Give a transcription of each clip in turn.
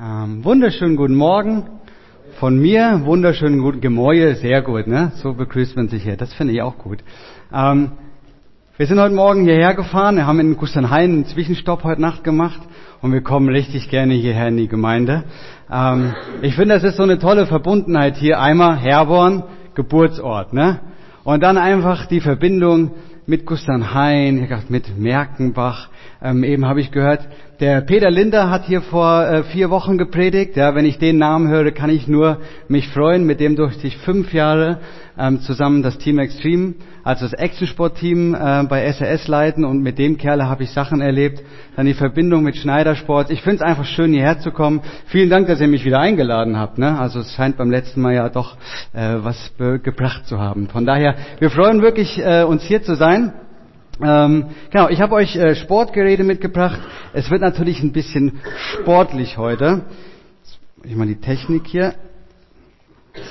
Ähm, wunderschönen guten Morgen von mir, wunderschönen guten Gemäue, sehr gut, ne? So begrüßt man sich hier, das finde ich auch gut. Ähm, wir sind heute Morgen hierher gefahren, wir haben in Kustenhain einen Zwischenstopp heute Nacht gemacht und wir kommen richtig gerne hierher in die Gemeinde. Ähm, ich finde, das ist so eine tolle Verbundenheit hier. Einmal Herborn, Geburtsort, ne? Und dann einfach die Verbindung mit Kustenhain, mit Merkenbach. Ähm, eben habe ich gehört, der Peter Linder hat hier vor äh, vier Wochen gepredigt. Ja, wenn ich den Namen höre, kann ich nur mich freuen. Mit dem durfte ich fünf Jahre ähm, zusammen das Team Extreme, also das Actionsport-Team äh, bei SRS leiten. Und mit dem Kerle habe ich Sachen erlebt. Dann die Verbindung mit Schneidersport. Ich finde es einfach schön, hierher zu kommen. Vielen Dank, dass ihr mich wieder eingeladen habt. Ne? Also es scheint beim letzten Mal ja doch äh, was gebracht zu haben. Von daher, wir freuen wirklich, äh, uns hier zu sein. Ähm, genau, ich habe euch äh, Sportgeräte mitgebracht. Es wird natürlich ein bisschen sportlich heute. Ich mal die Technik hier.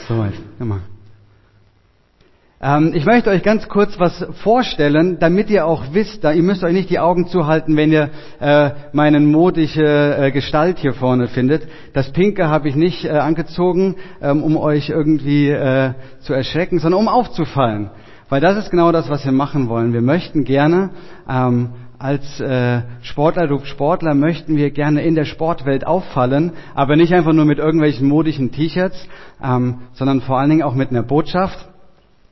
So, jetzt, mal. Ähm, ich möchte euch ganz kurz was vorstellen, damit ihr auch wisst, da, ihr müsst euch nicht die Augen zuhalten, wenn ihr äh, meine modische äh, Gestalt hier vorne findet. Das Pinke habe ich nicht äh, angezogen, ähm, um euch irgendwie äh, zu erschrecken, sondern um aufzufallen. Weil das ist genau das, was wir machen wollen. Wir möchten gerne ähm, als äh, Sportler, du Sportler möchten wir gerne in der Sportwelt auffallen, aber nicht einfach nur mit irgendwelchen modischen T-Shirts, ähm, sondern vor allen Dingen auch mit einer Botschaft.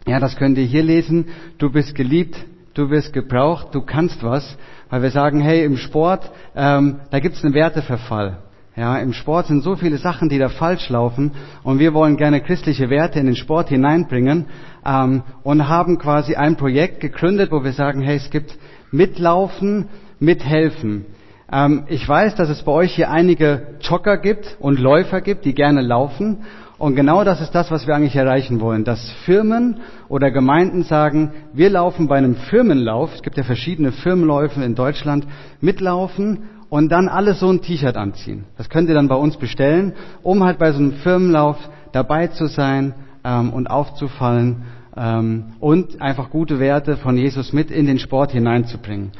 Ja, das könnt ihr hier lesen. Du bist geliebt, du wirst gebraucht, du kannst was, weil wir sagen, hey, im Sport, ähm, da gibt's einen Werteverfall. Ja, im Sport sind so viele Sachen, die da falsch laufen und wir wollen gerne christliche Werte in den Sport hineinbringen ähm, und haben quasi ein Projekt gegründet, wo wir sagen, hey, es gibt Mitlaufen, Mithelfen. Ähm, ich weiß, dass es bei euch hier einige Jogger gibt und Läufer gibt, die gerne laufen. Und genau das ist das, was wir eigentlich erreichen wollen, dass Firmen oder Gemeinden sagen, wir laufen bei einem Firmenlauf, es gibt ja verschiedene Firmenläufe in Deutschland, mitlaufen und dann alle so ein T-Shirt anziehen. Das könnt ihr dann bei uns bestellen, um halt bei so einem Firmenlauf dabei zu sein ähm, und aufzufallen ähm, und einfach gute Werte von Jesus mit in den Sport hineinzubringen.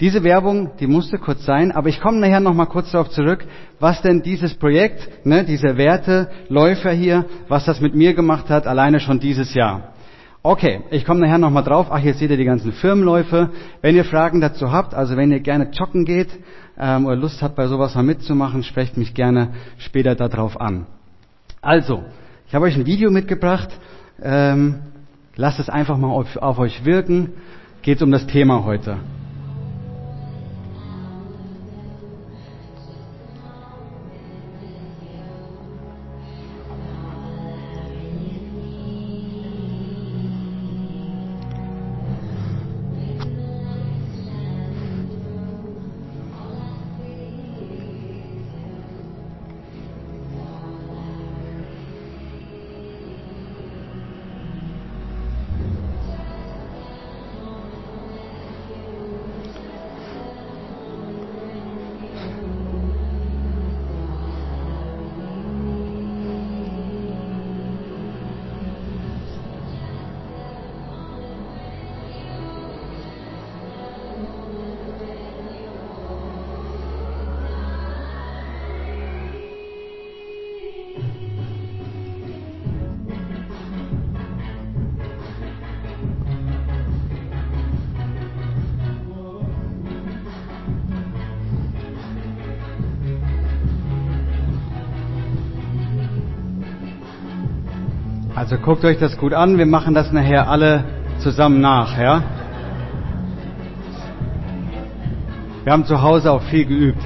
Diese Werbung, die musste kurz sein, aber ich komme nachher noch mal kurz darauf zurück, was denn dieses Projekt, ne, dieser Werteläufer hier, was das mit mir gemacht hat, alleine schon dieses Jahr. Okay, ich komme nachher noch mal drauf. Ach, hier seht ihr die ganzen Firmenläufe. Wenn ihr Fragen dazu habt, also wenn ihr gerne joggen geht, ähm, oder Lust hat, bei sowas mal mitzumachen, sprecht mich gerne später darauf an. Also, ich habe euch ein Video mitgebracht. Ähm, lasst es einfach mal auf, auf euch wirken. Geht um das Thema heute. Also guckt euch das gut an. Wir machen das nachher alle zusammen nach, ja? Wir haben zu Hause auch viel geübt.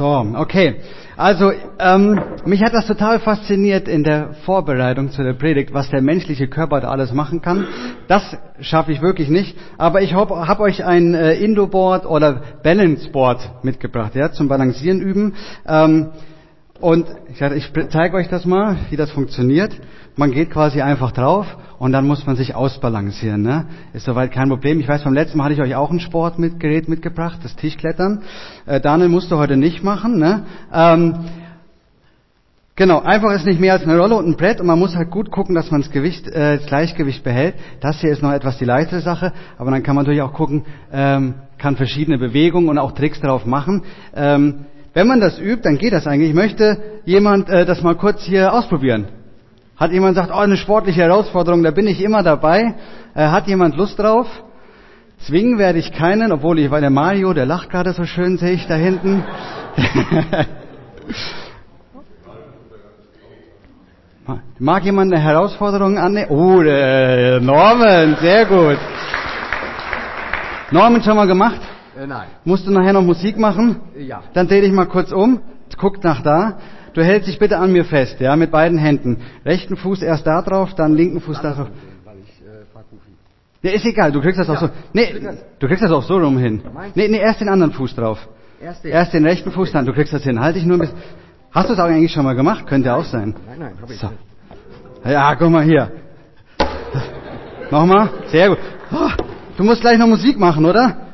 So, okay. Also ähm, mich hat das total fasziniert in der Vorbereitung zu der Predigt, was der menschliche Körper da alles machen kann. Das schaffe ich wirklich nicht. Aber ich habe hab euch ein äh, Indoboard oder Balanceboard mitgebracht, ja, zum Balancieren üben. Ähm, Und ich ich zeige euch das mal, wie das funktioniert. Man geht quasi einfach drauf und dann muss man sich ausbalancieren. Ne? Ist soweit kein Problem. Ich weiß, beim letzten Mal hatte ich euch auch ein Sportgerät mitgebracht, das Tischklettern. Äh, Daniel musste heute nicht machen. Ne? Ähm, Genau, einfach ist nicht mehr als eine Rolle und ein Brett und man muss halt gut gucken, dass man das Gewicht, äh, das Gleichgewicht behält. Das hier ist noch etwas die leichtere Sache, aber dann kann man natürlich auch gucken, ähm, kann verschiedene Bewegungen und auch Tricks darauf machen. Ähm, wenn man das übt, dann geht das eigentlich. Ich möchte jemand äh, das mal kurz hier ausprobieren. Hat jemand gesagt, oh, eine sportliche Herausforderung, da bin ich immer dabei. Äh, hat jemand Lust drauf? Zwingen werde ich keinen, obwohl ich, weil der Mario, der lacht gerade so schön, sehe ich da hinten. Mag jemand eine Herausforderung annehmen? Oh, äh, Norman, sehr gut. Norman schon mal gemacht? Äh, nein. Musst du nachher noch Musik machen? Ja. Dann dreh dich mal kurz um, guck nach da. Du hältst dich bitte an mir fest, ja, mit beiden Händen. Rechten Fuß erst da drauf, dann linken Fuß da drauf. Äh. Ja, ist egal, du kriegst das auch so. Nee, du kriegst das auch so rum hin. Nee, nee, erst den anderen Fuß drauf. Erst den. Erst den rechten Fuß, dann du kriegst das hin. Halt dich nur ein bisschen. Hast du es auch eigentlich schon mal gemacht? Könnte auch sein. Nein, nein, hab ich So. nicht. Ja, guck mal hier. Nochmal. Sehr gut. Oh, du musst gleich noch Musik machen, oder?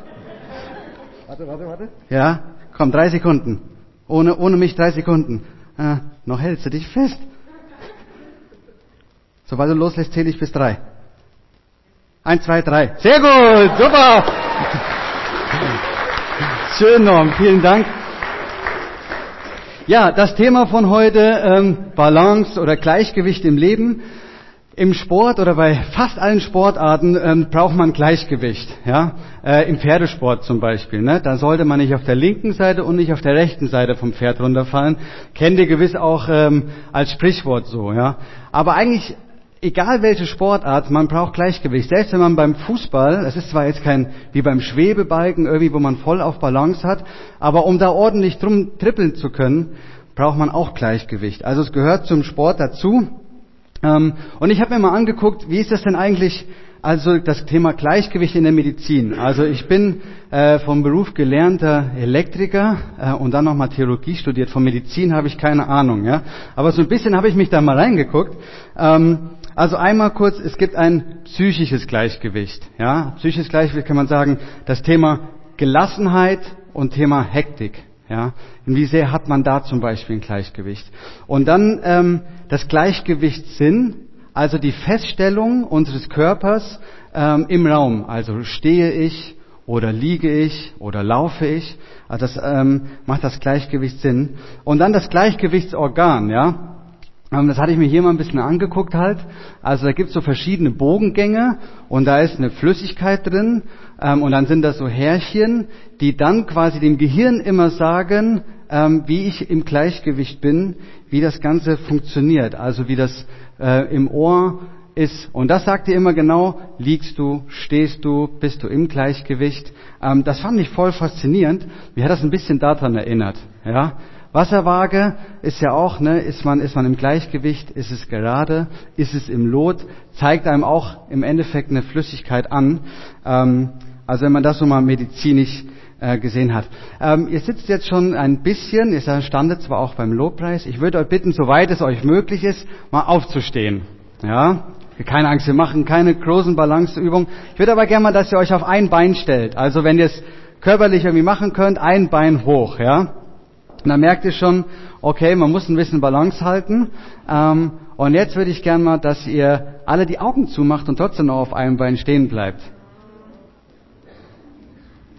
Warte, warte, warte. Ja. Komm, drei Sekunden. Ohne, ohne mich drei Sekunden. Ah, noch hältst du dich fest. Sobald du loslässt, zähle ich bis drei. Eins, zwei, drei. Sehr gut. Super. Schön, Norm. Vielen Dank. Ja, das Thema von heute, ähm, Balance oder Gleichgewicht im Leben. Im Sport oder bei fast allen Sportarten ähm, braucht man Gleichgewicht. Ja? Äh, Im Pferdesport zum Beispiel. Ne? Da sollte man nicht auf der linken Seite und nicht auf der rechten Seite vom Pferd runterfallen. Kennt ihr gewiss auch ähm, als Sprichwort so. Ja? Aber eigentlich egal welche Sportart, man braucht Gleichgewicht. Selbst wenn man beim Fußball, es ist zwar jetzt kein wie beim Schwebebalken irgendwie, wo man voll auf Balance hat, aber um da ordentlich drum trippeln zu können, braucht man auch Gleichgewicht. Also es gehört zum Sport dazu. Ähm, und ich habe mir mal angeguckt, wie ist das denn eigentlich, also das Thema Gleichgewicht in der Medizin. Also ich bin äh, vom Beruf gelernter Elektriker äh, und dann nochmal Theologie studiert. Von Medizin habe ich keine Ahnung, ja. Aber so ein bisschen habe ich mich da mal reingeguckt. Ähm, also einmal kurz, es gibt ein psychisches Gleichgewicht. Ja, psychisches Gleichgewicht kann man sagen, das Thema Gelassenheit und Thema Hektik. Ja, wie sehr hat man da zum Beispiel ein Gleichgewicht? Und dann ähm, das Gleichgewichtssinn, also die Feststellung unseres Körpers ähm, im Raum. Also stehe ich oder liege ich oder laufe ich. Also das ähm, macht das Gleichgewicht Sinn. Und dann das Gleichgewichtsorgan, ja. Ähm, Das hatte ich mir hier mal ein bisschen angeguckt halt. Also da gibt es so verschiedene Bogengänge und da ist eine Flüssigkeit drin ähm, und dann sind das so Härchen, die dann quasi dem Gehirn immer sagen, ähm, wie ich im Gleichgewicht bin, wie das Ganze funktioniert, also wie das äh, im Ohr ist. Und das sagt dir immer genau, liegst du, stehst du, bist du im Gleichgewicht. Ähm, das fand ich voll faszinierend. Mir hat das ein bisschen daran erinnert. Ja? Wasserwaage ist ja auch, ne, ist man, ist man im Gleichgewicht, ist es gerade, ist es im Lot, zeigt einem auch im Endeffekt eine Flüssigkeit an. Ähm, also wenn man das so mal medizinisch äh, gesehen hat. Ähm, ihr sitzt jetzt schon ein bisschen, ihr standet zwar auch beim Lobpreis, ich würde euch bitten, soweit es euch möglich ist, mal aufzustehen. Ja, keine Angst, wir machen keine großen Balanceübungen. Ich würde aber gerne mal, dass ihr euch auf ein Bein stellt. Also wenn ihr es körperlich irgendwie machen könnt, ein Bein hoch, ja. Und dann merkt ihr schon, okay, man muss ein bisschen Balance halten. Ähm, und jetzt würde ich gerne mal, dass ihr alle die Augen zumacht und trotzdem noch auf einem Bein stehen bleibt.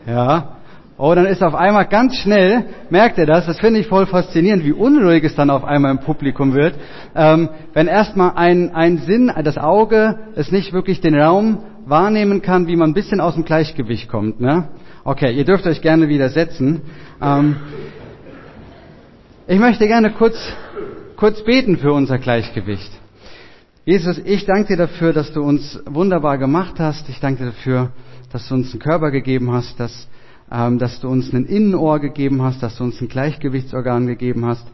Ja. Oh, dann ist auf einmal ganz schnell, merkt ihr das, das finde ich voll faszinierend, wie unruhig es dann auf einmal im Publikum wird, ähm, wenn erstmal ein, ein Sinn, das Auge, es nicht wirklich den Raum wahrnehmen kann, wie man ein bisschen aus dem Gleichgewicht kommt. Ne? Okay, ihr dürft euch gerne wieder setzen. Ähm, ich möchte gerne kurz, kurz beten für unser Gleichgewicht. Jesus, ich danke dir dafür, dass du uns wunderbar gemacht hast. Ich danke dir dafür, dass du uns einen Körper gegeben hast, dass, dass du uns ein Innenohr gegeben hast, dass du uns ein Gleichgewichtsorgan gegeben hast,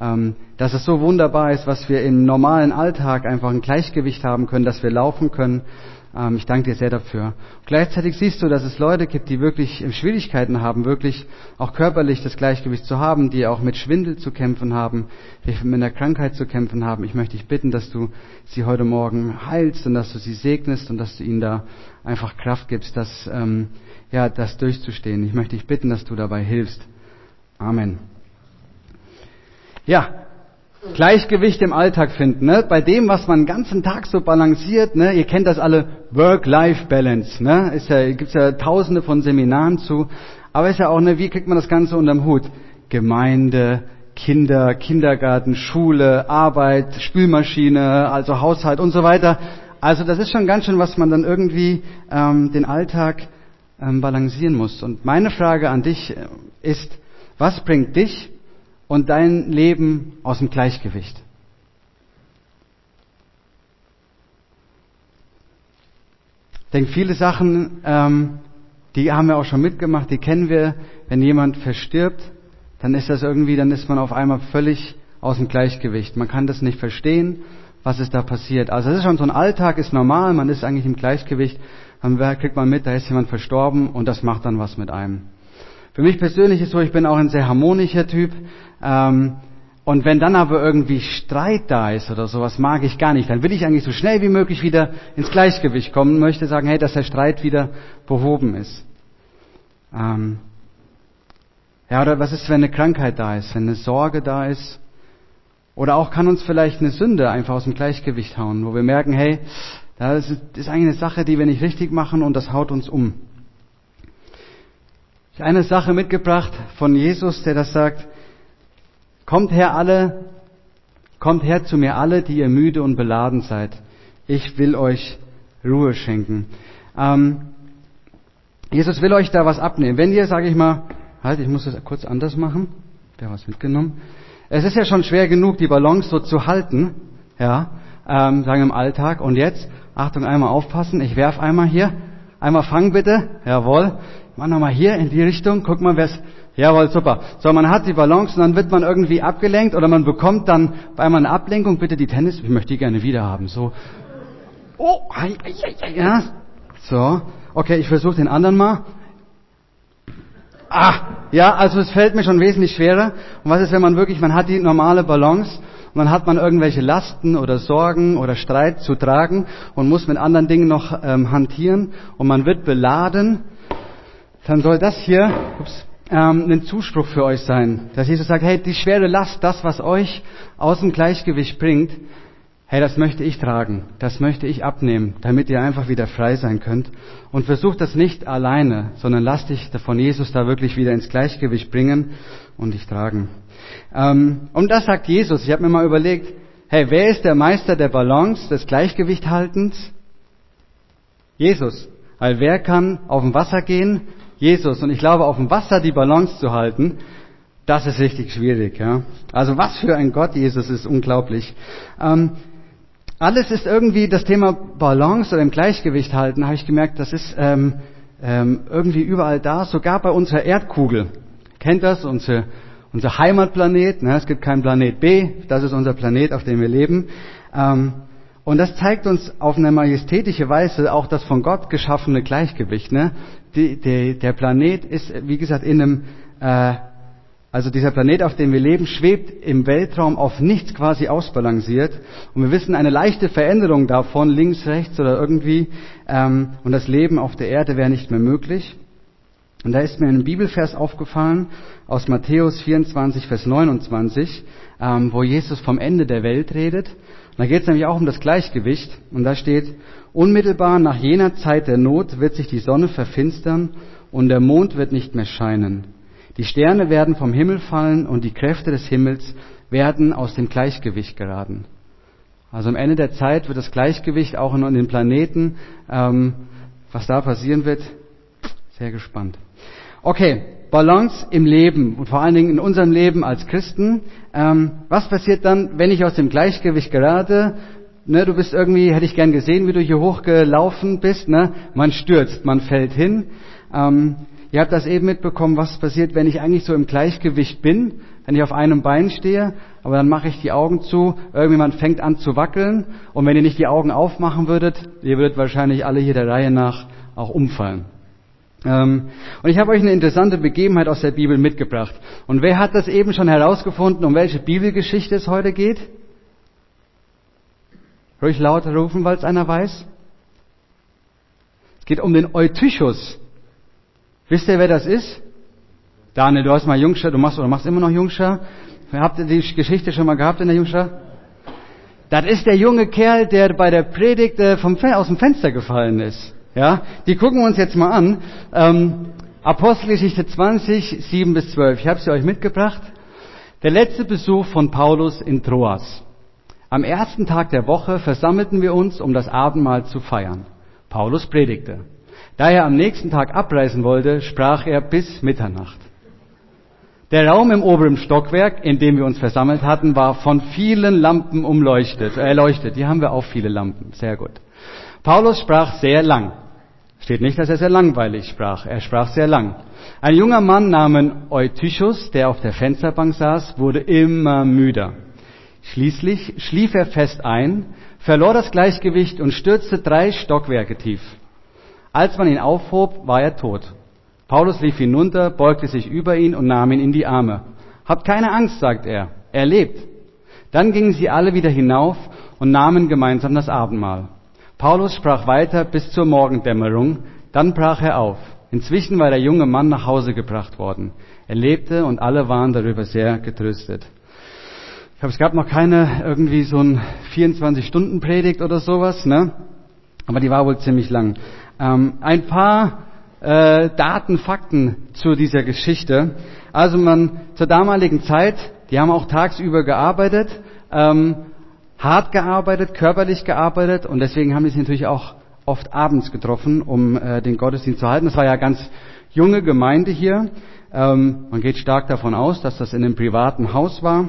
ähm, dass dass es so wunderbar ist, was wir im normalen Alltag einfach ein Gleichgewicht haben können, dass wir laufen können. Ähm, ich danke dir sehr dafür. Gleichzeitig siehst du, dass es Leute gibt, die wirklich Schwierigkeiten haben, wirklich auch körperlich das Gleichgewicht zu haben, die auch mit Schwindel zu kämpfen haben, die mit einer Krankheit zu kämpfen haben. Ich möchte dich bitten, dass du sie heute Morgen heilst und dass du sie segnest und dass du ihnen da einfach Kraft gibst, das, ähm, ja, das durchzustehen. Ich möchte dich bitten, dass du dabei hilfst. Amen. Ja, Gleichgewicht im Alltag finden, ne? bei dem, was man den ganzen Tag so balanciert. Ne? Ihr kennt das alle, Work-Life-Balance. Ne? Ist ja, gibt's ja tausende von Seminaren zu. Aber ist ja auch, ne, wie kriegt man das Ganze unterm Hut? Gemeinde, Kinder, Kindergarten, Schule, Arbeit, Spülmaschine, also Haushalt und so weiter. Also das ist schon ganz schön, was man dann irgendwie ähm, den Alltag ähm, balancieren muss. Und meine Frage an dich äh, ist, was bringt dich und dein Leben aus dem Gleichgewicht. Ich denke, viele Sachen, ähm, die haben wir auch schon mitgemacht, die kennen wir. Wenn jemand verstirbt, dann ist das irgendwie, dann ist man auf einmal völlig aus dem Gleichgewicht. Man kann das nicht verstehen, was ist da passiert. Also es ist schon so ein Alltag, ist normal, man ist eigentlich im Gleichgewicht. Dann kriegt man mit, da ist jemand verstorben und das macht dann was mit einem. Für mich persönlich ist so, ich bin auch ein sehr harmonischer Typ. Ähm, und wenn dann aber irgendwie Streit da ist oder sowas, mag ich gar nicht. Dann will ich eigentlich so schnell wie möglich wieder ins Gleichgewicht kommen, möchte sagen, hey, dass der Streit wieder behoben ist. Ähm, ja, oder was ist, wenn eine Krankheit da ist, wenn eine Sorge da ist? Oder auch kann uns vielleicht eine Sünde einfach aus dem Gleichgewicht hauen, wo wir merken, hey, das ist eigentlich eine Sache, die wir nicht richtig machen und das haut uns um. Ich habe eine Sache mitgebracht von Jesus, der das sagt, kommt her alle, kommt her zu mir alle, die ihr müde und beladen seid. Ich will euch Ruhe schenken. Ähm, Jesus will euch da was abnehmen. Wenn ihr, sage ich mal, halt, ich muss das kurz anders machen. Wer was mitgenommen? Es ist ja schon schwer genug, die Balance so zu halten, ja, ähm, sagen im Alltag. Und jetzt, Achtung, einmal aufpassen. Ich werf einmal hier, einmal fangen bitte. Jawohl. Mach nochmal hier in die Richtung. Guck mal, wer es. Jawohl, super. So, man hat die Balance und dann wird man irgendwie abgelenkt oder man bekommt dann bei einmal eine Ablenkung. Bitte die Tennis. Ich möchte die gerne wieder haben. So. Oh, ja. So. Okay, ich versuche den anderen mal. Ah, ja, also es fällt mir schon wesentlich schwerer. Und was ist, wenn man wirklich, man hat die normale Balance und dann hat man irgendwelche Lasten oder Sorgen oder Streit zu tragen und muss mit anderen Dingen noch ähm, hantieren und man wird beladen dann soll das hier ups, ähm, ein Zuspruch für euch sein. Dass Jesus sagt, hey, die schwere Last, das, was euch aus dem Gleichgewicht bringt, hey, das möchte ich tragen, das möchte ich abnehmen, damit ihr einfach wieder frei sein könnt. Und versucht das nicht alleine, sondern lasst dich von Jesus da wirklich wieder ins Gleichgewicht bringen und dich tragen. Ähm, und das sagt Jesus. Ich habe mir mal überlegt, hey, wer ist der Meister der Balance, des Gleichgewichthaltens? Jesus. Weil wer kann auf dem Wasser gehen Jesus. Und ich glaube, auf dem Wasser die Balance zu halten, das ist richtig schwierig. Ja? Also was für ein Gott Jesus ist unglaublich. Ähm, alles ist irgendwie das Thema Balance oder im Gleichgewicht halten, habe ich gemerkt, das ist ähm, ähm, irgendwie überall da, sogar bei unserer Erdkugel. Kennt das? Unsere, unser Heimatplanet. Ne? Es gibt keinen Planet B, das ist unser Planet, auf dem wir leben. Ähm, und das zeigt uns auf eine majestätische Weise auch das von Gott geschaffene Gleichgewicht. Ne? Die, die, der Planet ist, wie gesagt, in einem, äh, also dieser Planet, auf dem wir leben, schwebt im Weltraum auf nichts quasi ausbalanciert. Und wir wissen, eine leichte Veränderung davon, links, rechts oder irgendwie, ähm, und das Leben auf der Erde wäre nicht mehr möglich. Und da ist mir ein Bibelvers aufgefallen aus Matthäus 24, Vers 29, ähm, wo Jesus vom Ende der Welt redet. Da geht es nämlich auch um das Gleichgewicht. Und da steht, unmittelbar nach jener Zeit der Not wird sich die Sonne verfinstern und der Mond wird nicht mehr scheinen. Die Sterne werden vom Himmel fallen und die Kräfte des Himmels werden aus dem Gleichgewicht geraten. Also am Ende der Zeit wird das Gleichgewicht auch in den Planeten, ähm, was da passieren wird, sehr gespannt. Okay, Balance im Leben und vor allen Dingen in unserem Leben als Christen. Ähm, was passiert dann, wenn ich aus dem Gleichgewicht gerate? Ne, du bist irgendwie, hätte ich gern gesehen, wie du hier hochgelaufen bist. Ne? Man stürzt, man fällt hin. Ähm, ihr habt das eben mitbekommen, was passiert, wenn ich eigentlich so im Gleichgewicht bin, wenn ich auf einem Bein stehe, aber dann mache ich die Augen zu, irgendjemand fängt an zu wackeln und wenn ihr nicht die Augen aufmachen würdet, ihr würdet wahrscheinlich alle hier der Reihe nach auch umfallen. Ähm, und ich habe euch eine interessante Begebenheit aus der Bibel mitgebracht. Und wer hat das eben schon herausgefunden, um welche Bibelgeschichte es heute geht? Ruhig laut rufen, weil es einer weiß. Es geht um den Eutychus. Wisst ihr, wer das ist? Daniel, du hast mal Jungscher, du machst oder machst immer noch Jungscher. Habt ihr die Geschichte schon mal gehabt in der Jungscher? Das ist der junge Kerl, der bei der Predigt äh, vom, aus dem Fenster gefallen ist. Ja, die gucken wir uns jetzt mal an. Ähm, Apostelgeschichte 20, 7 bis 12. Ich habe sie euch mitgebracht. Der letzte Besuch von Paulus in Troas. Am ersten Tag der Woche versammelten wir uns, um das Abendmahl zu feiern. Paulus predigte. Da er am nächsten Tag abreisen wollte, sprach er bis Mitternacht. Der Raum im oberen Stockwerk, in dem wir uns versammelt hatten, war von vielen Lampen umleuchtet, erleuchtet. Hier haben wir auch viele Lampen. Sehr gut. Paulus sprach sehr lang. Steht nicht, dass er sehr langweilig sprach. Er sprach sehr lang. Ein junger Mann namens Eutychus, der auf der Fensterbank saß, wurde immer müder. Schließlich schlief er fest ein, verlor das Gleichgewicht und stürzte drei Stockwerke tief. Als man ihn aufhob, war er tot. Paulus lief hinunter, beugte sich über ihn und nahm ihn in die Arme. Habt keine Angst, sagt er, er lebt. Dann gingen sie alle wieder hinauf und nahmen gemeinsam das Abendmahl. Paulus sprach weiter bis zur Morgendämmerung, dann brach er auf. Inzwischen war der junge Mann nach Hause gebracht worden. Er lebte und alle waren darüber sehr getröstet. Ich glaube, es gab noch keine irgendwie so ein 24-Stunden-Predigt oder sowas, ne? Aber die war wohl ziemlich lang. Ähm, ein paar äh, Daten, Fakten zu dieser Geschichte. Also man zur damaligen Zeit, die haben auch tagsüber gearbeitet, ähm, hart gearbeitet, körperlich gearbeitet und deswegen haben die sich natürlich auch oft abends getroffen, um äh, den Gottesdienst zu halten. Das war ja ganz junge Gemeinde hier. Ähm, man geht stark davon aus, dass das in einem privaten Haus war,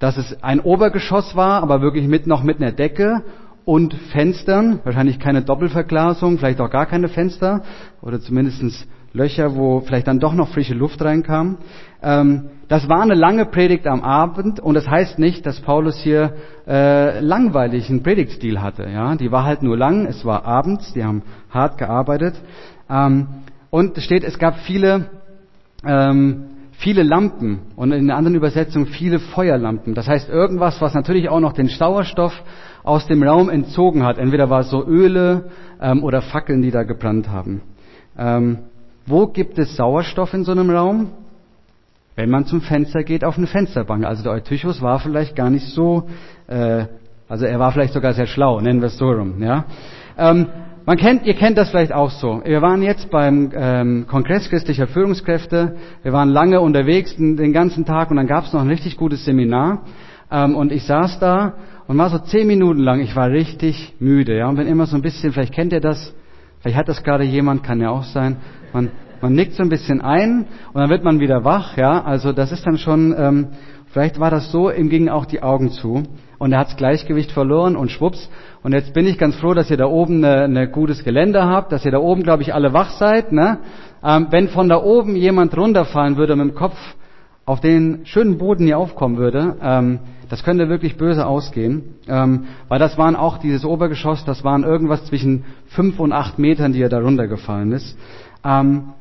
dass es ein Obergeschoss war, aber wirklich mit noch mit einer Decke und Fenstern, wahrscheinlich keine Doppelverglasung, vielleicht auch gar keine Fenster oder zumindestens Löcher, wo vielleicht dann doch noch frische Luft reinkam. Ähm, das war eine lange Predigt am Abend und das heißt nicht, dass Paulus hier äh, langweilig einen Predigtstil hatte. Ja, die war halt nur lang. Es war abends. Die haben hart gearbeitet ähm, und es steht, es gab viele ähm, viele Lampen und in einer anderen Übersetzung viele Feuerlampen. Das heißt irgendwas, was natürlich auch noch den Sauerstoff aus dem Raum entzogen hat. Entweder war es so Öle ähm, oder Fackeln, die da gebrannt haben. Ähm, wo gibt es Sauerstoff in so einem Raum? Wenn man zum Fenster geht, auf eine Fensterbank. Also der Eutychus war vielleicht gar nicht so, äh, also er war vielleicht sogar sehr schlau, nennen wir es so rum. Ja? Ähm, man kennt, ihr kennt das vielleicht auch so. Wir waren jetzt beim ähm, Kongress christlicher Führungskräfte. Wir waren lange unterwegs den ganzen Tag und dann gab es noch ein richtig gutes Seminar. Ähm, und ich saß da und war so zehn Minuten lang. Ich war richtig müde, ja, und bin immer so ein bisschen. Vielleicht kennt ihr das. Vielleicht hat das gerade jemand, kann ja auch sein. Man, man nickt so ein bisschen ein und dann wird man wieder wach, ja. Also das ist dann schon. Ähm, vielleicht war das so, ihm gingen auch die Augen zu und er hat das Gleichgewicht verloren und schwupps. Und jetzt bin ich ganz froh, dass ihr da oben ein ne, gutes Geländer habt, dass ihr da oben, glaube ich, alle wach seid. Ne? Ähm, wenn von da oben jemand runterfallen würde mit dem Kopf auf den schönen Boden hier aufkommen würde, ähm, das könnte wirklich böse ausgehen, ähm, weil das waren auch dieses Obergeschoss, das waren irgendwas zwischen fünf und acht Metern, die er da runtergefallen ist. Ähm,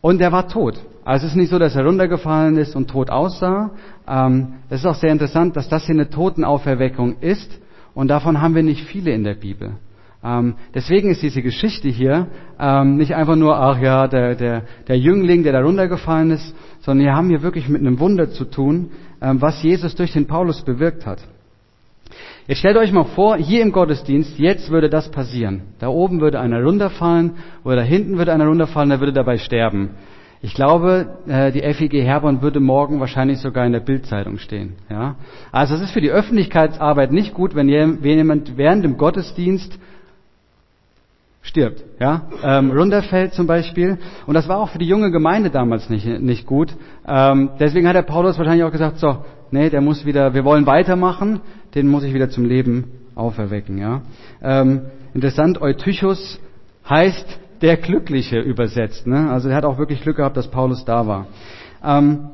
und er war tot. Also es ist nicht so, dass er runtergefallen ist und tot aussah. Ähm, es ist auch sehr interessant, dass das hier eine Totenauferweckung ist. Und davon haben wir nicht viele in der Bibel. Ähm, deswegen ist diese Geschichte hier ähm, nicht einfach nur, ach ja, der, der, der Jüngling, der da runtergefallen ist, sondern wir haben hier wirklich mit einem Wunder zu tun, ähm, was Jesus durch den Paulus bewirkt hat. Jetzt stellt euch mal vor, hier im Gottesdienst, jetzt würde das passieren. Da oben würde einer runterfallen oder da hinten würde einer runterfallen, der würde dabei sterben. Ich glaube, äh, die FIG Herborn würde morgen wahrscheinlich sogar in der Bildzeitung stehen. Ja? Also es ist für die Öffentlichkeitsarbeit nicht gut, wenn jemand während dem Gottesdienst stirbt, ja, ähm, runterfällt zum Beispiel. Und das war auch für die junge Gemeinde damals nicht, nicht gut. Ähm, deswegen hat der Paulus wahrscheinlich auch gesagt, so, nee, der muss wieder, wir wollen weitermachen, den muss ich wieder zum Leben auferwecken, ja. Ähm, interessant, Eutychus heißt der Glückliche übersetzt. Ne? Also er hat auch wirklich Glück gehabt, dass Paulus da war. Ähm,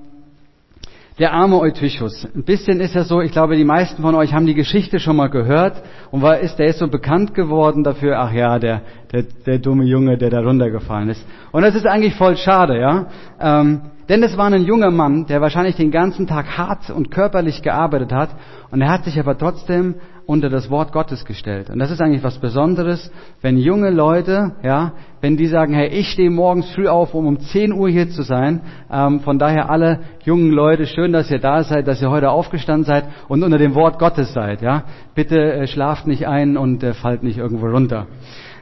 der arme Eutychus. Ein bisschen ist er so, ich glaube, die meisten von euch haben die Geschichte schon mal gehört. Und war ist, der ist so bekannt geworden dafür, ach ja, der, der, der dumme Junge, der da runtergefallen ist. Und das ist eigentlich voll schade, ja. Ähm, denn es war ein junger Mann, der wahrscheinlich den ganzen Tag hart und körperlich gearbeitet hat. Und er hat sich aber trotzdem unter das Wort Gottes gestellt. Und das ist eigentlich was Besonderes, wenn junge Leute, ja, wenn die sagen, hey, ich stehe morgens früh auf, um um 10 Uhr hier zu sein. Ähm, von daher alle jungen Leute, schön, dass ihr da seid, dass ihr heute aufgestanden seid und unter dem Wort Gottes seid. Ja, bitte äh, schlaft nicht ein und äh, fallt nicht irgendwo runter.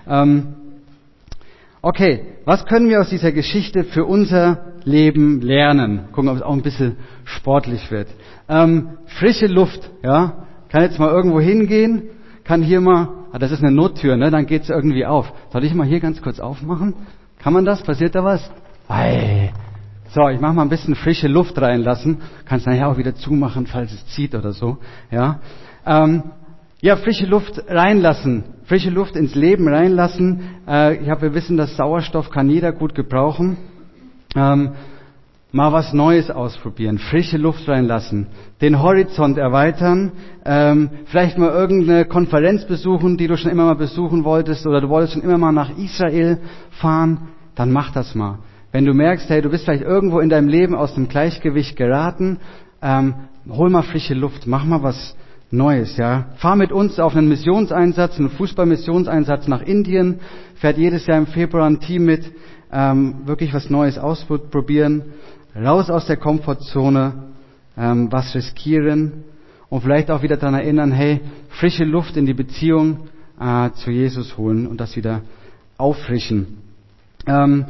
Ähm, okay, was können wir aus dieser Geschichte für unser Leben lernen? Gucken, ob es auch ein bisschen sportlich wird. Ähm, frische Luft, ja kann jetzt mal irgendwo hingehen, kann hier mal, ah, das ist eine Nottür, ne? dann geht's irgendwie auf. Soll ich mal hier ganz kurz aufmachen? Kann man das? Passiert da was? Ei. So, ich mache mal ein bisschen frische Luft reinlassen. Kannst nachher auch wieder zumachen, falls es zieht oder so. Ja, ähm, ja frische Luft reinlassen, frische Luft ins Leben reinlassen. Äh, ich habe wir wissen, dass Sauerstoff kann jeder gut gebrauchen. Ähm, mal was Neues ausprobieren, frische Luft reinlassen, den Horizont erweitern, ähm, vielleicht mal irgendeine Konferenz besuchen, die du schon immer mal besuchen wolltest oder du wolltest schon immer mal nach Israel fahren, dann mach das mal. Wenn du merkst, hey, du bist vielleicht irgendwo in deinem Leben aus dem Gleichgewicht geraten, ähm, hol mal frische Luft, mach mal was Neues, ja. Fahr mit uns auf einen Missionseinsatz, einen Fußballmissionseinsatz nach Indien, fährt jedes Jahr im Februar ein Team mit, ähm, wirklich was Neues ausprobieren raus aus der Komfortzone, ähm, was riskieren und vielleicht auch wieder daran erinnern, hey, frische Luft in die Beziehung äh, zu Jesus holen und das wieder auffrischen. Ähm,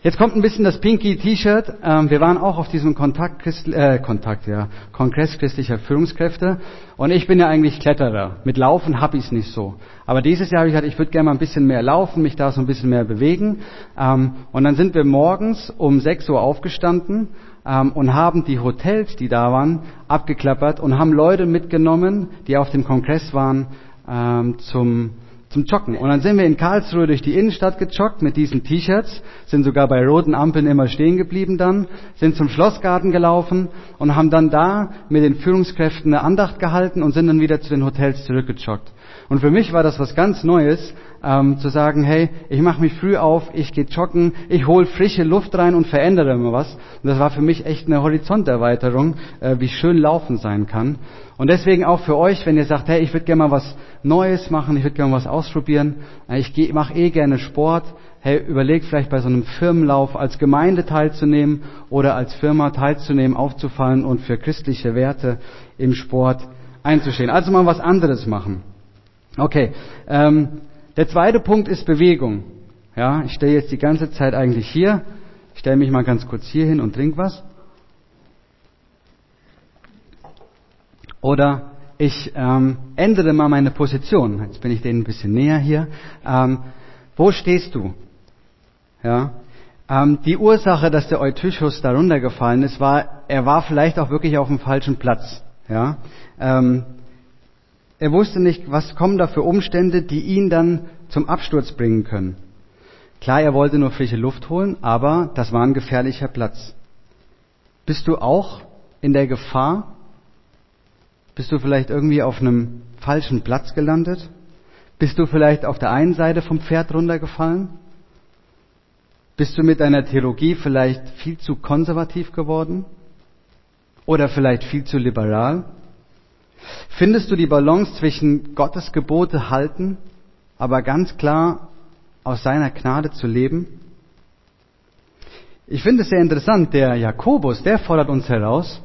Jetzt kommt ein bisschen das Pinky T-Shirt. Ähm, wir waren auch auf diesem Kontakt, äh, Kontakt, ja, Kongress christlicher Führungskräfte. Und ich bin ja eigentlich Kletterer. Mit Laufen hab ich's nicht so. Aber dieses Jahr habe ich gesagt, ich würde gerne mal ein bisschen mehr laufen, mich da so ein bisschen mehr bewegen. Ähm, und dann sind wir morgens um 6 Uhr aufgestanden ähm, und haben die Hotels, die da waren, abgeklappert und haben Leute mitgenommen, die auf dem Kongress waren, ähm, zum zum Joggen. Und dann sind wir in Karlsruhe durch die Innenstadt gejoggt mit diesen T-Shirts, sind sogar bei roten Ampeln immer stehen geblieben dann, sind zum Schlossgarten gelaufen und haben dann da mit den Führungskräften eine Andacht gehalten und sind dann wieder zu den Hotels zurückgejoggt. Und für mich war das was ganz Neues, ähm, zu sagen, hey, ich mache mich früh auf, ich gehe joggen, ich hole frische Luft rein und verändere immer was. Und das war für mich echt eine Horizonterweiterung, äh, wie schön Laufen sein kann. Und deswegen auch für euch, wenn ihr sagt, hey, ich würde gerne mal was Neues machen, ich würde gerne mal was ausprobieren, äh, ich mache eh gerne Sport, hey, überlegt vielleicht bei so einem Firmenlauf als Gemeinde teilzunehmen oder als Firma teilzunehmen, aufzufallen und für christliche Werte im Sport einzustehen. Also mal was anderes machen. Okay, ähm, der zweite Punkt ist Bewegung. Ja, ich stehe jetzt die ganze Zeit eigentlich hier. Ich stelle mich mal ganz kurz hier hin und trink was. Oder ich ähm, ändere mal meine Position. Jetzt bin ich denen ein bisschen näher hier. Ähm, wo stehst du? Ja. Ähm, die Ursache, dass der Eutychus darunter gefallen ist, war, er war vielleicht auch wirklich auf dem falschen Platz. Ja. Ähm, er wusste nicht, was kommen da für Umstände, die ihn dann zum Absturz bringen können. Klar, er wollte nur frische Luft holen, aber das war ein gefährlicher Platz. Bist du auch in der Gefahr? Bist du vielleicht irgendwie auf einem falschen Platz gelandet? Bist du vielleicht auf der einen Seite vom Pferd runtergefallen? Bist du mit deiner Theologie vielleicht viel zu konservativ geworden? Oder vielleicht viel zu liberal? Findest du die Balance zwischen Gottes Gebote halten, aber ganz klar aus seiner Gnade zu leben? Ich finde es sehr interessant, der Jakobus, der fordert uns heraus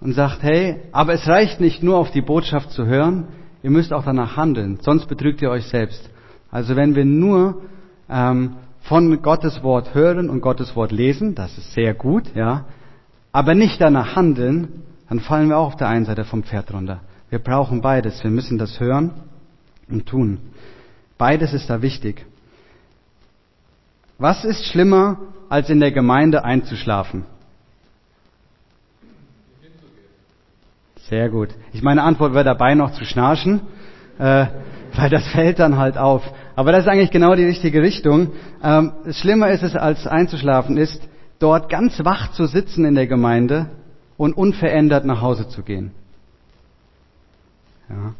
und sagt, hey, aber es reicht nicht nur auf die Botschaft zu hören, ihr müsst auch danach handeln, sonst betrügt ihr euch selbst. Also wenn wir nur ähm, von Gottes Wort hören und Gottes Wort lesen, das ist sehr gut, ja, aber nicht danach handeln, dann fallen wir auch auf der einen Seite vom Pferd runter. Wir brauchen beides. Wir müssen das hören und tun. Beides ist da wichtig. Was ist schlimmer, als in der Gemeinde einzuschlafen? Sehr gut. Ich meine Antwort wäre dabei noch zu schnarchen, äh, weil das fällt dann halt auf. Aber das ist eigentlich genau die richtige Richtung. Ähm, schlimmer ist es, als einzuschlafen, ist, dort ganz wach zu sitzen in der Gemeinde und unverändert nach Hause zu gehen. Ja.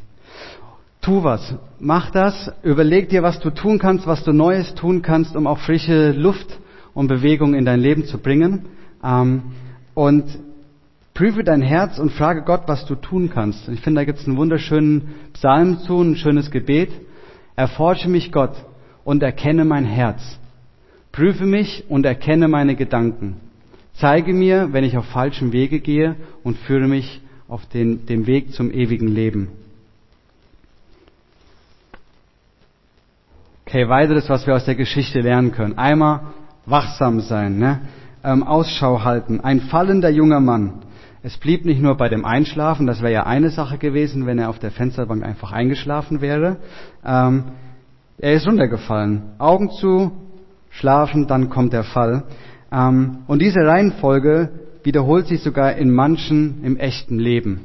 Tu was, mach das, überleg dir, was du tun kannst, was du Neues tun kannst, um auch frische Luft und Bewegung in dein Leben zu bringen. Ähm, und prüfe dein Herz und frage Gott, was du tun kannst. Ich finde, da gibt es einen wunderschönen Psalm zu, ein schönes Gebet. Erforsche mich Gott und erkenne mein Herz. Prüfe mich und erkenne meine Gedanken. Zeige mir, wenn ich auf falschem Wege gehe und führe mich auf den, dem Weg zum ewigen Leben. Okay, weiteres, was wir aus der Geschichte lernen können. Einmal wachsam sein, ne? ähm, Ausschau halten. Ein fallender junger Mann. Es blieb nicht nur bei dem Einschlafen, das wäre ja eine Sache gewesen, wenn er auf der Fensterbank einfach eingeschlafen wäre. Ähm, er ist runtergefallen. Augen zu, schlafen, dann kommt der Fall. Ähm, und diese Reihenfolge wiederholt sich sogar in manchen im echten Leben.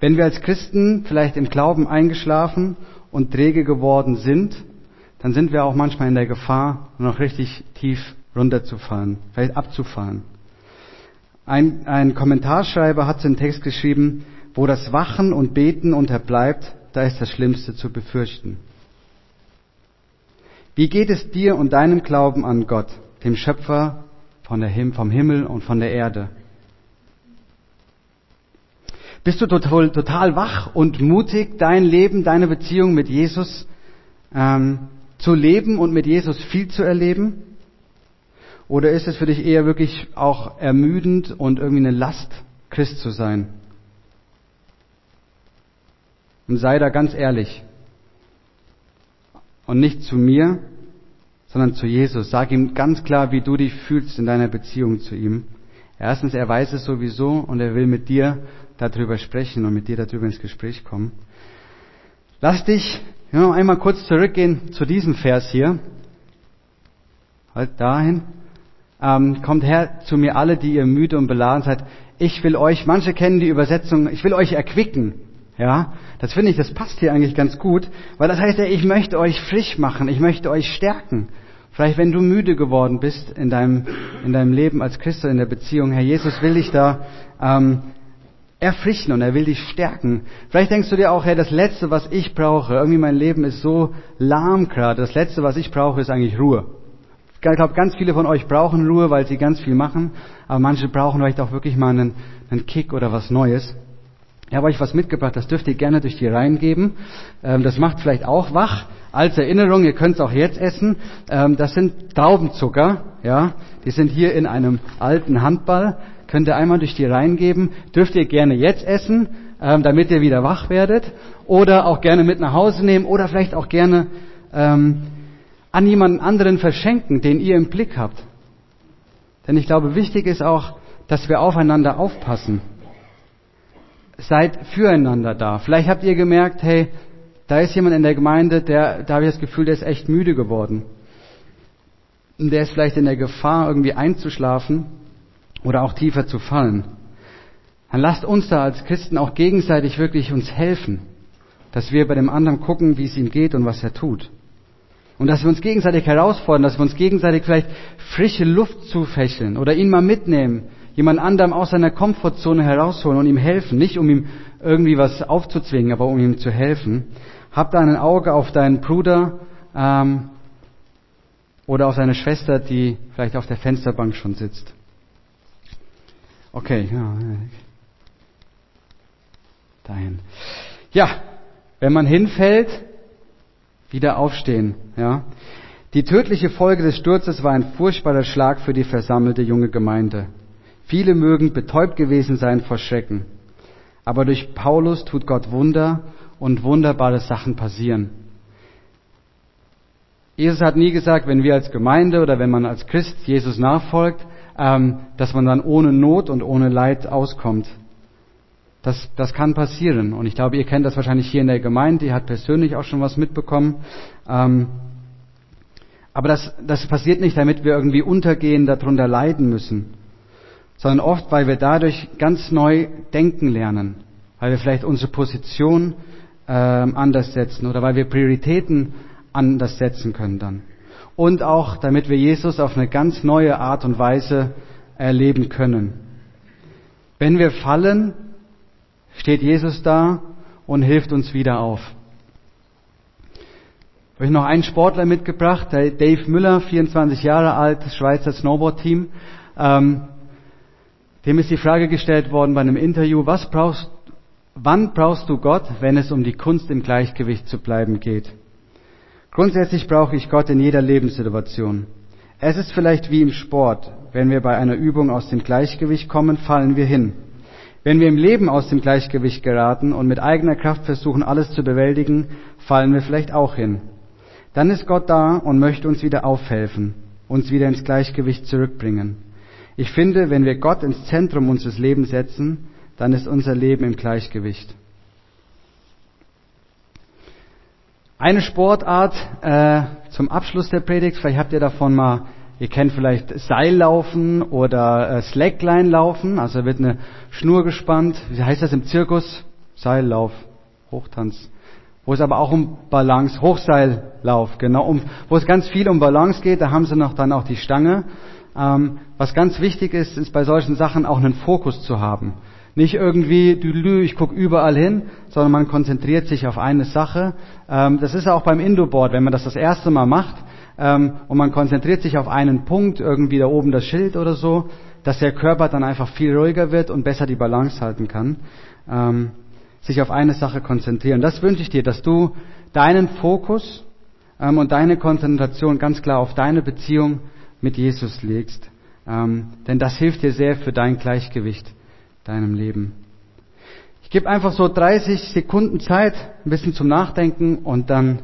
Wenn wir als Christen vielleicht im Glauben eingeschlafen und träge geworden sind, dann sind wir auch manchmal in der Gefahr, noch richtig tief runterzufallen, vielleicht abzufallen. Ein, ein Kommentarschreiber hat den Text geschrieben, wo das Wachen und Beten unterbleibt, da ist das Schlimmste zu befürchten. Wie geht es dir und deinem Glauben an Gott, dem Schöpfer vom Himmel und von der Erde? Bist du total, total wach und mutig, dein Leben, deine Beziehung mit Jesus ähm, zu leben und mit Jesus viel zu erleben? Oder ist es für dich eher wirklich auch ermüdend und irgendwie eine Last, Christ zu sein? Und sei da ganz ehrlich. Und nicht zu mir, sondern zu Jesus. Sag ihm ganz klar, wie du dich fühlst in deiner Beziehung zu ihm. Erstens, er weiß es sowieso und er will mit dir darüber sprechen und mit dir darüber ins Gespräch kommen. Lass dich ja, einmal kurz zurückgehen zu diesem Vers hier. Halt dahin ähm, kommt her zu mir alle, die ihr müde und beladen seid. Ich will euch, manche kennen die Übersetzung, ich will euch erquicken. Ja, das finde ich, das passt hier eigentlich ganz gut, weil das heißt ja, ich möchte euch frisch machen, ich möchte euch stärken. Vielleicht, wenn du müde geworden bist in deinem, in deinem Leben als Christ in der Beziehung, Herr Jesus will dich da ähm, erfrischen und er will dich stärken. Vielleicht denkst du dir auch, Herr, das Letzte, was ich brauche, irgendwie mein Leben ist so lahm gerade, das Letzte, was ich brauche, ist eigentlich Ruhe. Ich glaube, ganz viele von euch brauchen Ruhe, weil sie ganz viel machen, aber manche brauchen vielleicht auch wirklich mal einen, einen Kick oder was Neues. Ich habe euch was mitgebracht, das dürft ihr gerne durch die Reihen geben. Ähm, das macht vielleicht auch wach. Als Erinnerung, ihr könnt es auch jetzt essen. Ähm, das sind Traubenzucker, ja. Die sind hier in einem alten Handball. Könnt ihr einmal durch die Reihen geben. Dürft ihr gerne jetzt essen, ähm, damit ihr wieder wach werdet. Oder auch gerne mit nach Hause nehmen. Oder vielleicht auch gerne an jemanden anderen verschenken, den ihr im Blick habt. Denn ich glaube, wichtig ist auch, dass wir aufeinander aufpassen. Seid füreinander da. Vielleicht habt ihr gemerkt, hey, da ist jemand in der Gemeinde, der, da habe ich das Gefühl, der ist echt müde geworden. Und der ist vielleicht in der Gefahr, irgendwie einzuschlafen oder auch tiefer zu fallen. Dann lasst uns da als Christen auch gegenseitig wirklich uns helfen, dass wir bei dem anderen gucken, wie es ihm geht und was er tut. Und dass wir uns gegenseitig herausfordern, dass wir uns gegenseitig vielleicht frische Luft zufächeln oder ihn mal mitnehmen, jemand anderem aus seiner Komfortzone herausholen und ihm helfen. Nicht um ihm irgendwie was aufzuzwingen, aber um ihm zu helfen. Hab da ein Auge auf deinen Bruder ähm, oder auf seine Schwester, die vielleicht auf der Fensterbank schon sitzt. Okay, ja. Dahin. Ja, wenn man hinfällt, wieder aufstehen. Ja. Die tödliche Folge des Sturzes war ein furchtbarer Schlag für die versammelte junge Gemeinde. Viele mögen betäubt gewesen sein vor Schrecken. Aber durch Paulus tut Gott Wunder und wunderbare Sachen passieren. Jesus hat nie gesagt, wenn wir als Gemeinde oder wenn man als Christ Jesus nachfolgt, dass man dann ohne Not und ohne Leid auskommt. Das, das kann passieren. Und ich glaube, ihr kennt das wahrscheinlich hier in der Gemeinde. Ihr habt persönlich auch schon was mitbekommen. Ähm, aber das, das passiert nicht, damit wir irgendwie untergehen, darunter leiden müssen, sondern oft, weil wir dadurch ganz neu denken lernen, weil wir vielleicht unsere Position ähm, anders setzen oder weil wir Prioritäten anders setzen können dann. Und auch damit wir Jesus auf eine ganz neue Art und Weise erleben können. Wenn wir fallen, steht Jesus da und hilft uns wieder auf. Habe ich noch einen Sportler mitgebracht, Dave Müller, 24 Jahre alt, Schweizer Snowboard-Team. Ähm, dem ist die Frage gestellt worden bei einem Interview, was brauchst, wann brauchst du Gott, wenn es um die Kunst im Gleichgewicht zu bleiben geht? Grundsätzlich brauche ich Gott in jeder Lebenssituation. Es ist vielleicht wie im Sport. Wenn wir bei einer Übung aus dem Gleichgewicht kommen, fallen wir hin. Wenn wir im Leben aus dem Gleichgewicht geraten und mit eigener Kraft versuchen, alles zu bewältigen, fallen wir vielleicht auch hin. Dann ist Gott da und möchte uns wieder aufhelfen, uns wieder ins Gleichgewicht zurückbringen. Ich finde, wenn wir Gott ins Zentrum unseres Lebens setzen, dann ist unser Leben im Gleichgewicht. Eine Sportart äh, zum Abschluss der Predigt, vielleicht habt ihr davon mal, ihr kennt vielleicht Seillaufen oder äh, Slackline laufen, also wird eine Schnur gespannt, wie heißt das im Zirkus? Seillauf, Hochtanz. Wo es aber auch um Balance, Hochseillauf, genau, um, wo es ganz viel um Balance geht, da haben sie noch dann auch die Stange. Ähm, was ganz wichtig ist, ist bei solchen Sachen auch einen Fokus zu haben. Nicht irgendwie, ich gucke überall hin, sondern man konzentriert sich auf eine Sache. Ähm, das ist auch beim Indoor-Board, wenn man das das erste Mal macht ähm, und man konzentriert sich auf einen Punkt, irgendwie da oben das Schild oder so, dass der Körper dann einfach viel ruhiger wird und besser die Balance halten kann. Ähm, sich auf eine Sache konzentrieren. Das wünsche ich dir, dass du deinen Fokus und deine Konzentration ganz klar auf deine Beziehung mit Jesus legst. denn das hilft dir sehr für dein Gleichgewicht deinem Leben. Ich gebe einfach so 30 Sekunden Zeit, ein bisschen zum Nachdenken und dann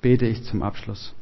bete ich zum Abschluss.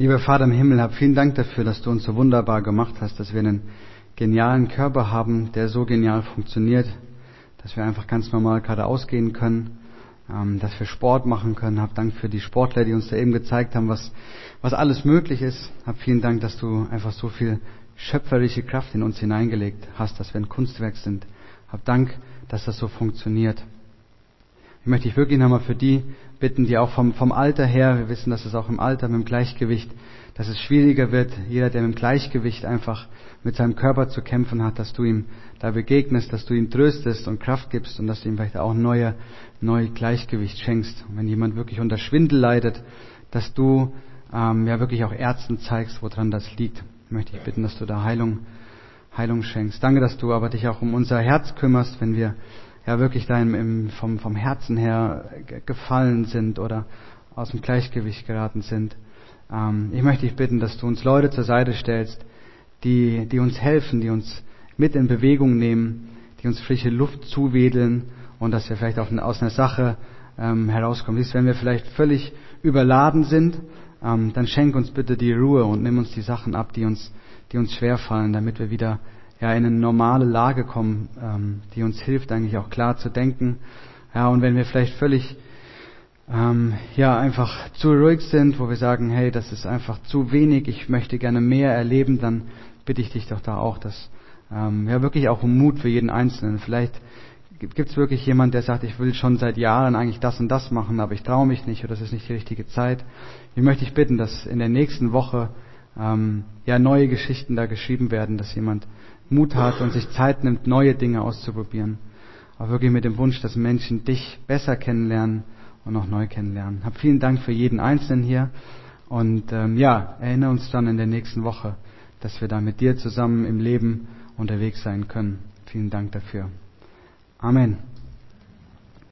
Lieber Vater im Himmel, hab vielen Dank dafür, dass du uns so wunderbar gemacht hast, dass wir einen genialen Körper haben, der so genial funktioniert, dass wir einfach ganz normal geradeaus gehen können, ähm, dass wir Sport machen können. Hab Dank für die Sportler, die uns da eben gezeigt haben, was, was alles möglich ist. Hab vielen Dank, dass du einfach so viel schöpferische Kraft in uns hineingelegt hast, dass wir ein Kunstwerk sind. Hab Dank, dass das so funktioniert. Ich möchte dich wirklich nochmal für die bitten, die auch vom, vom Alter her, wir wissen, dass es auch im Alter mit dem Gleichgewicht, dass es schwieriger wird. Jeder, der mit dem Gleichgewicht einfach mit seinem Körper zu kämpfen hat, dass du ihm da begegnest, dass du ihm tröstest und Kraft gibst und dass du ihm vielleicht auch neue, neue Gleichgewicht schenkst. Und wenn jemand wirklich unter Schwindel leidet, dass du ähm, ja wirklich auch Ärzten zeigst, woran das liegt. Möchte ich bitten, dass du da Heilung, Heilung schenkst. Danke, dass du aber dich auch um unser Herz kümmerst, wenn wir ja wirklich da im, vom, vom Herzen her gefallen sind oder aus dem Gleichgewicht geraten sind. Ähm, ich möchte dich bitten, dass du uns Leute zur Seite stellst, die, die uns helfen, die uns mit in Bewegung nehmen, die uns frische Luft zuwedeln und dass wir vielleicht auch aus einer Sache ähm, herauskommen. Siehst, wenn wir vielleicht völlig überladen sind, ähm, dann schenk uns bitte die Ruhe und nimm uns die Sachen ab, die uns, die uns schwerfallen, damit wir wieder ja, in eine normale Lage kommen, ähm, die uns hilft, eigentlich auch klar zu denken. Ja, und wenn wir vielleicht völlig ähm, ja einfach zu ruhig sind, wo wir sagen, hey, das ist einfach zu wenig, ich möchte gerne mehr erleben, dann bitte ich dich doch da auch, dass ähm, ja wirklich auch um Mut für jeden Einzelnen. Vielleicht gibt es wirklich jemand, der sagt, ich will schon seit Jahren eigentlich das und das machen, aber ich traue mich nicht oder das ist nicht die richtige Zeit. Ich möchte dich bitten, dass in der nächsten Woche ähm, ja neue Geschichten da geschrieben werden, dass jemand Mut hat und sich Zeit nimmt, neue Dinge auszuprobieren. Auch wirklich mit dem Wunsch, dass Menschen dich besser kennenlernen und auch neu kennenlernen. Hab vielen Dank für jeden Einzelnen hier und ähm, ja, erinnere uns dann in der nächsten Woche, dass wir da mit dir zusammen im Leben unterwegs sein können. Vielen Dank dafür. Amen.